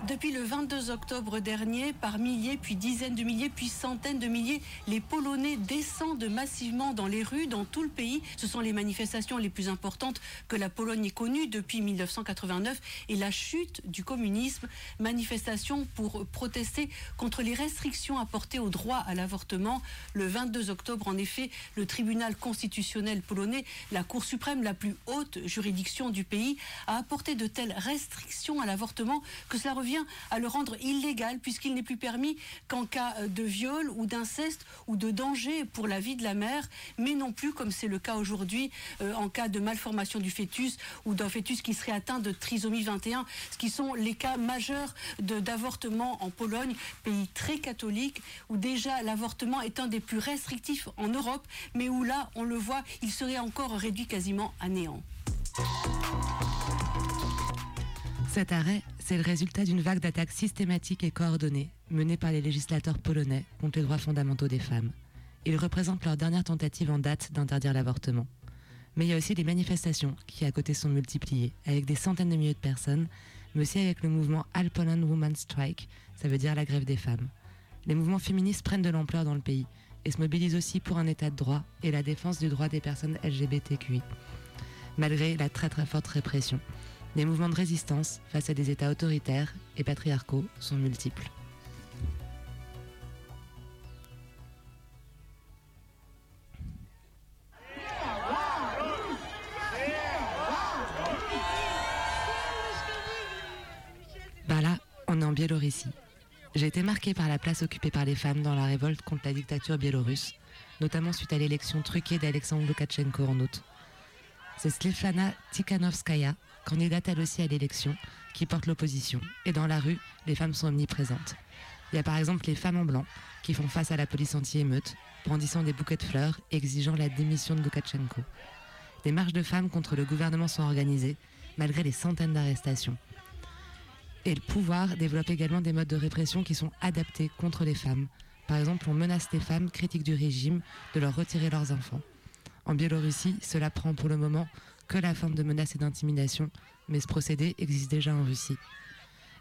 Depuis le 22 octobre dernier, par milliers, puis dizaines de milliers, puis centaines de milliers, les Polonais descendent massivement dans les rues dans tout le pays. Ce sont les manifestations les plus importantes que la Pologne ait connues depuis 1989 et la chute du communisme. Manifestations pour protester contre les restrictions apportées au droit à l'avortement. Le 22 octobre, en effet, le tribunal constitutionnel polonais, la Cour suprême, la plus haute juridiction du pays, a apporté de telles restrictions à l'avortement que cela revient à le rendre illégal puisqu'il n'est plus permis qu'en cas euh, de viol ou d'inceste ou de danger pour la vie de la mère, mais non plus comme c'est le cas aujourd'hui euh, en cas de malformation du fœtus ou d'un fœtus qui serait atteint de trisomie 21, ce qui sont les cas majeurs d'avortement en Pologne, pays très catholique où déjà l'avortement est un des plus restrictifs en Europe, mais où là, on le voit, il serait encore réduit quasiment à néant. Cet arrêt, c'est le résultat d'une vague d'attaques systématiques et coordonnées menées par les législateurs polonais contre les droits fondamentaux des femmes. Il représente leur dernière tentative en date d'interdire l'avortement. Mais il y a aussi des manifestations qui, à côté, sont multipliées, avec des centaines de milliers de personnes, mais aussi avec le mouvement All Poland Strike, ça veut dire la grève des femmes. Les mouvements féministes prennent de l'ampleur dans le pays et se mobilisent aussi pour un état de droit et la défense du droit des personnes LGBTQI. Malgré la très très forte répression, les mouvements de résistance face à des États autoritaires et patriarcaux sont multiples. Bah là, on est en Biélorussie. J'ai été marquée par la place occupée par les femmes dans la révolte contre la dictature biélorusse, notamment suite à l'élection truquée d'Alexandre Loukachenko en août. C'est Stefana Tikhanovskaya, candidate elle aussi à l'élection, qui porte l'opposition. Et dans la rue, les femmes sont omniprésentes. Il y a par exemple les femmes en blanc, qui font face à la police anti-émeute, brandissant des bouquets de fleurs et exigeant la démission de Loukachenko. Des marches de femmes contre le gouvernement sont organisées, malgré les centaines d'arrestations. Et le pouvoir développe également des modes de répression qui sont adaptés contre les femmes. Par exemple, on menace les femmes critiques du régime de leur retirer leurs enfants. En Biélorussie, cela prend pour le moment que la forme de menace et d'intimidation, mais ce procédé existe déjà en Russie.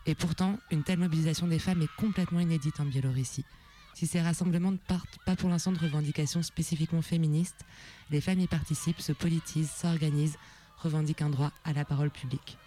Et pourtant, une telle mobilisation des femmes est complètement inédite en Biélorussie. Si ces rassemblements ne partent pas pour l'instant de revendications spécifiquement féministes, les femmes y participent, se politisent, s'organisent, revendiquent un droit à la parole publique.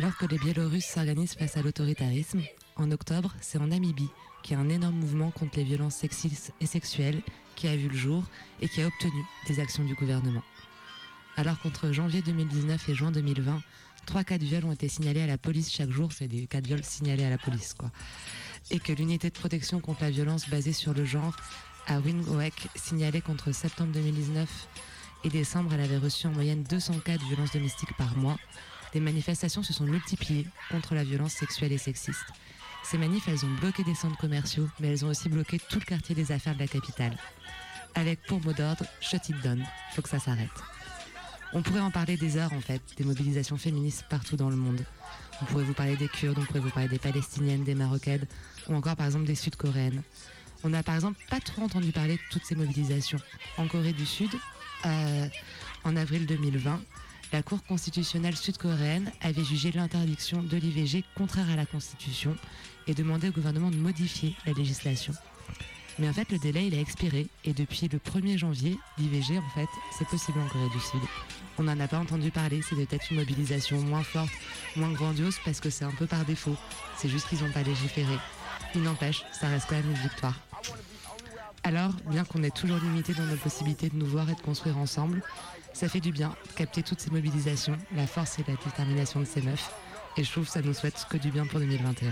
Alors que les Biélorusses s'organisent face à l'autoritarisme, en octobre, c'est en Namibie qu'il y a un énorme mouvement contre les violences sexistes et sexuelles qui a vu le jour et qui a obtenu des actions du gouvernement. Alors qu'entre janvier 2019 et juin 2020, trois cas de viol ont été signalés à la police chaque jour, c'est des cas de viol signalés à la police quoi. Et que l'unité de protection contre la violence basée sur le genre à Windhoek signalait qu'entre septembre 2019 et décembre, elle avait reçu en moyenne 200 cas de violences domestiques par mois. Des manifestations se sont multipliées contre la violence sexuelle et sexiste. Ces manifs, elles ont bloqué des centres commerciaux, mais elles ont aussi bloqué tout le quartier des affaires de la capitale. Avec pour mot d'ordre, shut it down, faut que ça s'arrête. On pourrait en parler des heures en fait, des mobilisations féministes partout dans le monde. On pourrait vous parler des Kurdes, on pourrait vous parler des Palestiniennes, des Marocaines, ou encore par exemple des Sud-Coréennes. On n'a par exemple pas trop entendu parler de toutes ces mobilisations. En Corée du Sud, euh, en avril 2020, la Cour constitutionnelle sud-coréenne avait jugé l'interdiction de l'IVG contraire à la Constitution et demandé au gouvernement de modifier la législation. Mais en fait, le délai, il a expiré et depuis le 1er janvier, l'IVG, en fait, c'est possible en Corée du Sud. On n'en a pas entendu parler, c'est peut-être une mobilisation moins forte, moins grandiose parce que c'est un peu par défaut. C'est juste qu'ils n'ont pas légiféré. Il n'empêche, ça reste quand même une victoire. Alors, bien qu'on est toujours limité dans nos possibilités de nous voir et de construire ensemble, ça fait du bien de capter toutes ces mobilisations, la force et la détermination de ces meufs. Et je trouve que ça nous souhaite que du bien pour 2021.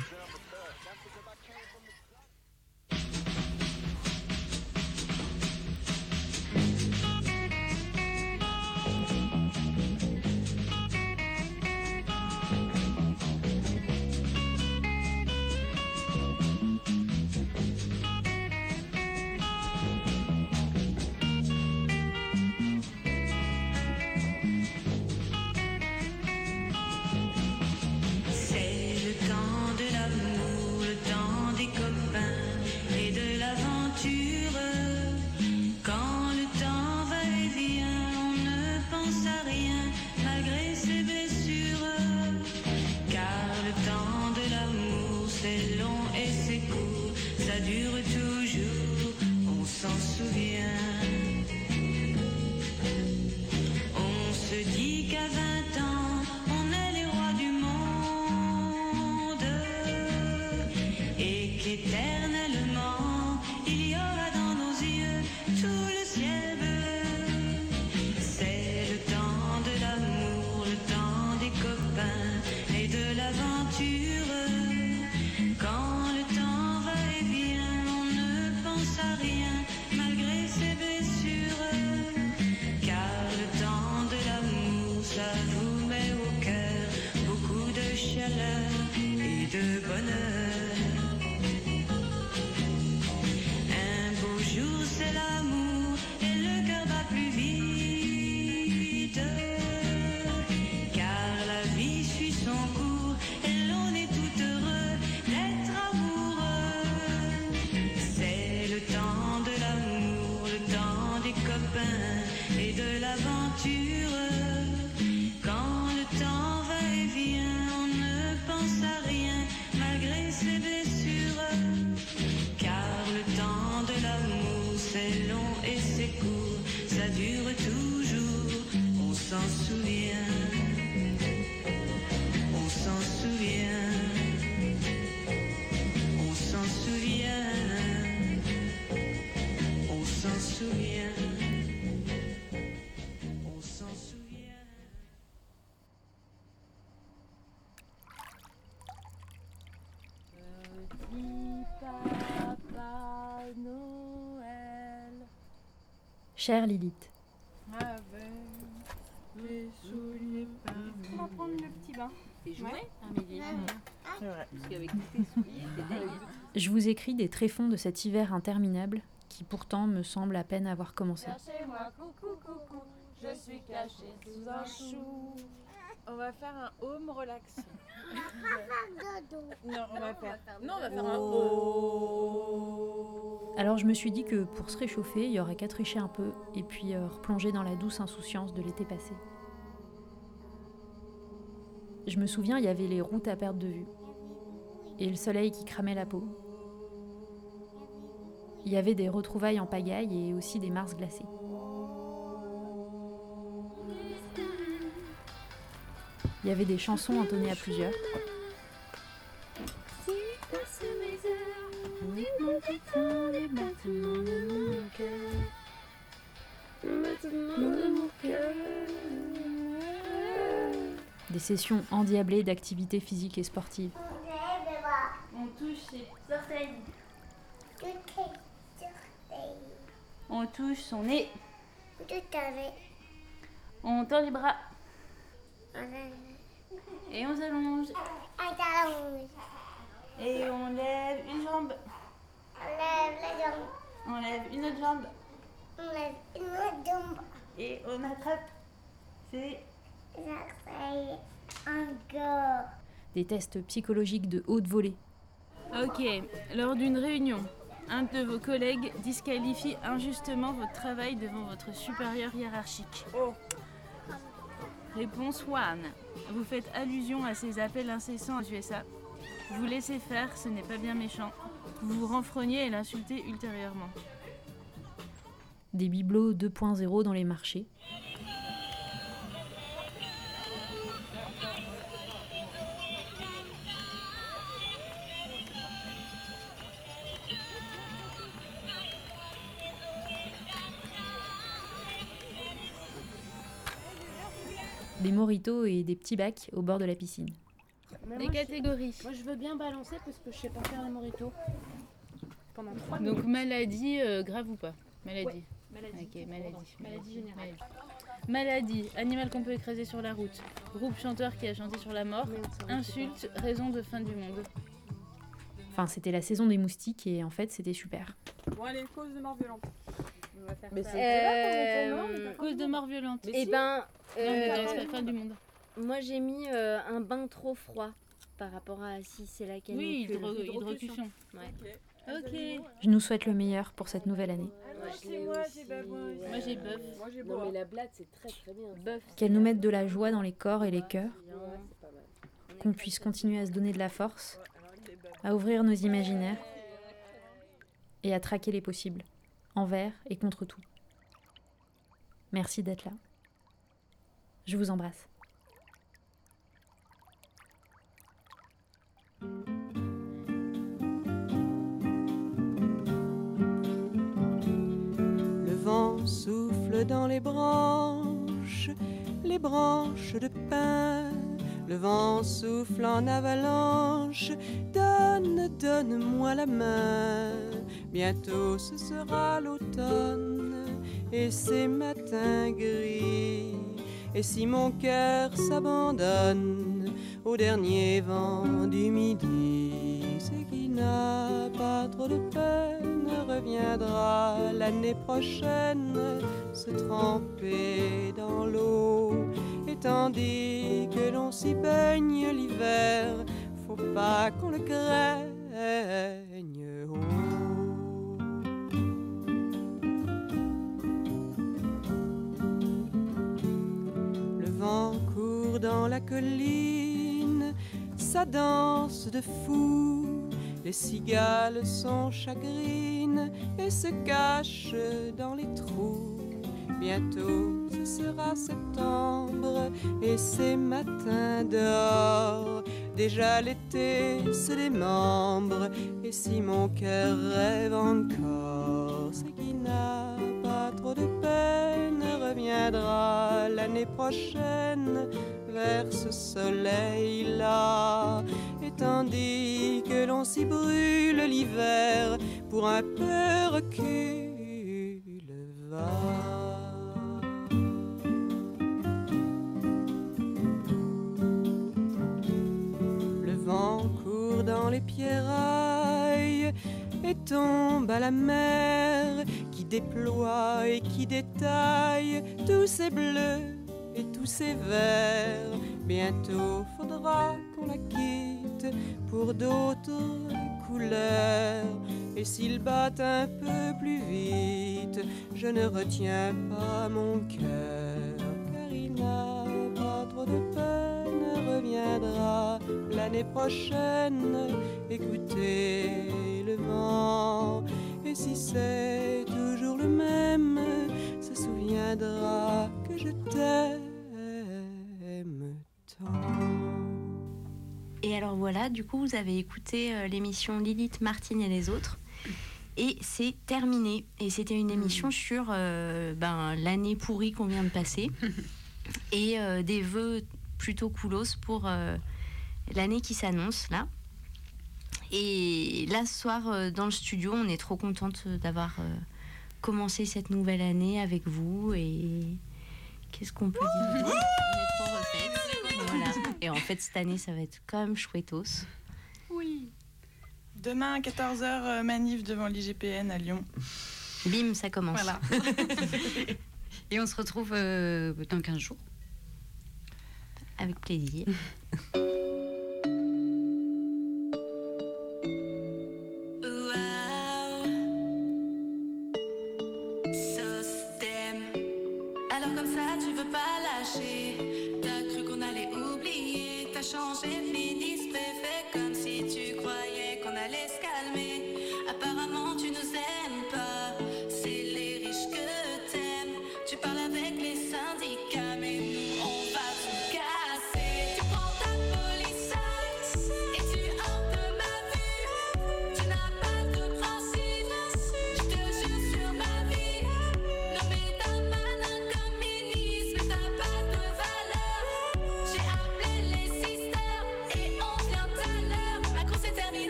Chère Lilith, Avec les souliers On va prendre le petit bain. T'es joué Ouais. Amélie C'est vrai. Parce qu'avec tous tes souliers, c'est dingue. je vous écris des tréfonds de cet hiver interminable qui pourtant me semble à peine avoir commencé. Cherchez-moi, coucou, coucou. Je suis cachée sous un chou. On va faire un home relax. non, on va faire. Non, on va faire un oh. Alors je me suis dit que pour se réchauffer, il y aurait qu'à tricher un peu et puis euh, replonger dans la douce insouciance de l'été passé. Je me souviens, il y avait les routes à perte de vue et le soleil qui cramait la peau. Il y avait des retrouvailles en pagaille et aussi des mars glacées. Il y avait des chansons entonnées à plusieurs. Des sessions endiablées d'activités physiques et sportives. On touche ses orteils. On touche son nez. On tend les bras. Et on s'allonge. Et on lève une jambe. On lève une autre jambe. Et on attrape. C'est. Encore. Des tests psychologiques de haute volée. Ok, lors d'une réunion, un de vos collègues disqualifie injustement votre travail devant votre supérieur hiérarchique. Réponse 1. Vous faites allusion à ces appels incessants aux USA. Vous laissez faire, ce n'est pas bien méchant. Vous vous renfrognez et l'insultez ultérieurement. Des bibelots 2.0 dans les marchés. Des moritos et des petits bacs au bord de la piscine. Les catégories. Moi, je veux bien balancer parce que je sais pas faire les moritos. Pendant trois Donc maladie euh, grave ou pas Maladie. Ouais, maladie. Ok, maladie. Maladie générale. Maladie, animal qu'on peut écraser sur la route. Groupe chanteur qui a chanté sur la mort. Insulte, raison de fin du monde. Enfin, c'était la saison des moustiques et en fait, c'était super. Bon, allez, cause de mort violente. On va faire Mais ça. là Euh, t'as cause de mort violente. Mais Eh ben, Non, mais euh, la fin du monde. Moi j'ai mis euh, un bain trop froid par rapport à si c'est la Oui, canicule. hydro- hydrocution. Ouais. Ok. Je nous souhaite le meilleur pour cette nouvelle année. L'ai moi, j'ai babouin. Moi j'ai bœuf. Moi j'ai Non mais la blatte c'est très très bien. Bœuf. Qu'elle nous mette de la joie dans les corps et les cœurs, Ouais, qu'on puisse continuer à se donner de la force, à ouvrir nos imaginaires et à traquer les possibles, envers et contre tout. Merci d'être là. Je vous embrasse. Souffle dans les branches, les branches de pin. Le vent souffle en avalanche, donne, donne-moi la main. Bientôt ce sera l'automne et ces matins gris. Et si mon cœur s'abandonne au dernier vent du midi, c'est qui n'a pas trop de peine reviendra l'année prochaine se tremper dans l'eau. Et tandis que l'on s'y baigne l'hiver, faut pas qu'on le craigne. Oh. dans la colline, sa danse de fou les cigales sont chagrines et se cachent dans les trous. Bientôt ce sera septembre et ces matins dehors. Déjà l'été se démembre et si mon cœur rêve encore, c'est qu'il n'a pas trop de peine, reviendra l'année prochaine vers ce soleil-là. Et tandis que l'on s'y brûle l'hiver, pour un peu recul va. Le vent court dans les pierrailles et tombe à la mer qui déploie et qui détaille tous ces bleus tous ces verts. Bientôt faudra qu'on la quitte pour d'autres couleurs. Et s'il bat un peu plus vite, je ne retiens pas mon cœur, car il n'a pas trop de peine, reviendra l'année prochaine. Voilà, du coup, vous avez écouté euh, l'émission Lilith, Martine et les autres. Et c'est terminé. Et c'était une émission sur euh, ben, l'année pourrie qu'on vient de passer. et euh, des vœux plutôt coolos pour euh, l'année qui s'annonce là. Et là, ce soir, dans le studio, on est trop contente d'avoir commencé cette nouvelle année avec vous. Et qu'est-ce qu'on peut dire On est trop refaites. Voilà. Et en fait, cette année, ça va être comme chouettos. Oui. Demain à 14h, manif devant l'IGPN à Lyon. Bim, ça commence. Voilà. Et on se retrouve euh, dans 15 jours. Avec plaisir.